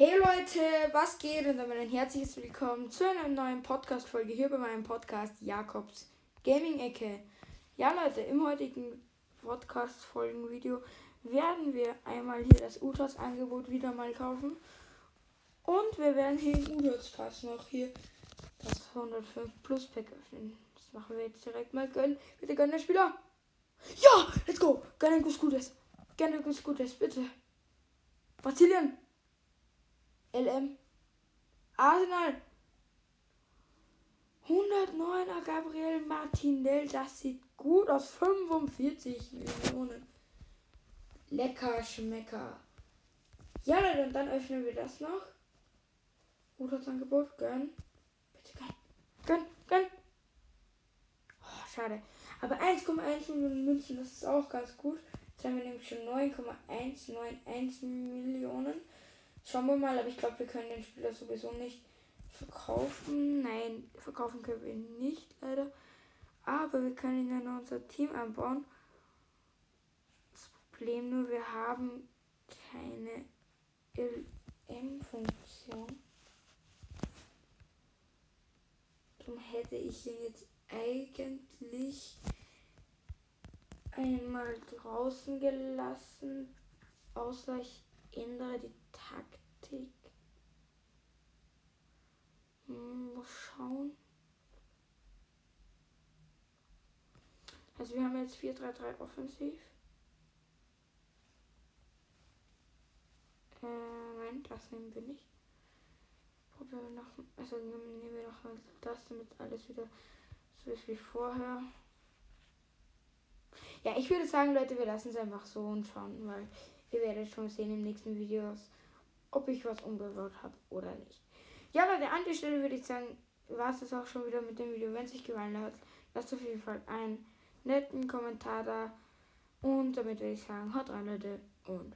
Hey Leute, was geht? Und damit ein herzliches Willkommen zu einer neuen Podcast-Folge hier bei meinem Podcast Jakobs Gaming-Ecke. Ja Leute, im heutigen Podcast-Folgen-Video werden wir einmal hier das Utas-Angebot wieder mal kaufen. Und wir werden hier im Utas-Pass noch hier das 105 Plus Pack öffnen. Das machen wir jetzt direkt mal. Gönn, bitte gönn der Spieler. Ja, let's go. Gönn ein Gutes. Gönn ein Gutes, bitte. Brasilien. LM. Arsenal. 109er Gabriel Martinell. Das sieht gut aus. 45 Millionen. Lecker Schmecker. Ja, Leute, und dann öffnen wir das noch. Gutes Angebot. Gönn. Bitte gönn. Gönn, gönn. Oh, schade. Aber 1,1 Millionen Münzen, das ist auch ganz gut. Jetzt haben wir nämlich schon 9,191 Millionen. Schauen wir mal, aber ich glaube, wir können den Spieler sowieso nicht verkaufen. Nein, verkaufen können wir ihn nicht, leider. Aber wir können ihn dann in unser Team anbauen. Das Problem nur, wir haben keine LM-Funktion. Darum hätte ich ihn jetzt eigentlich einmal draußen gelassen, außer ich ändere die Taktik. Hm, mal schauen. Also wir haben jetzt 4-3-3 offensiv. Äh, nein, das nehmen wir nicht. Probieren wir noch, also nehmen wir noch das, damit alles wieder so ist wie vorher. Ja, ich würde sagen, Leute, wir lassen es einfach so und schauen, weil Ihr werdet schon sehen im nächsten Videos, ob ich was umgebaut habe oder nicht. Ja, Leute, an der Stelle würde ich sagen, war es das auch schon wieder mit dem Video. Wenn es euch gefallen hat, lasst auf jeden Fall einen netten Kommentar da. Und damit würde ich sagen, haut rein, Leute, und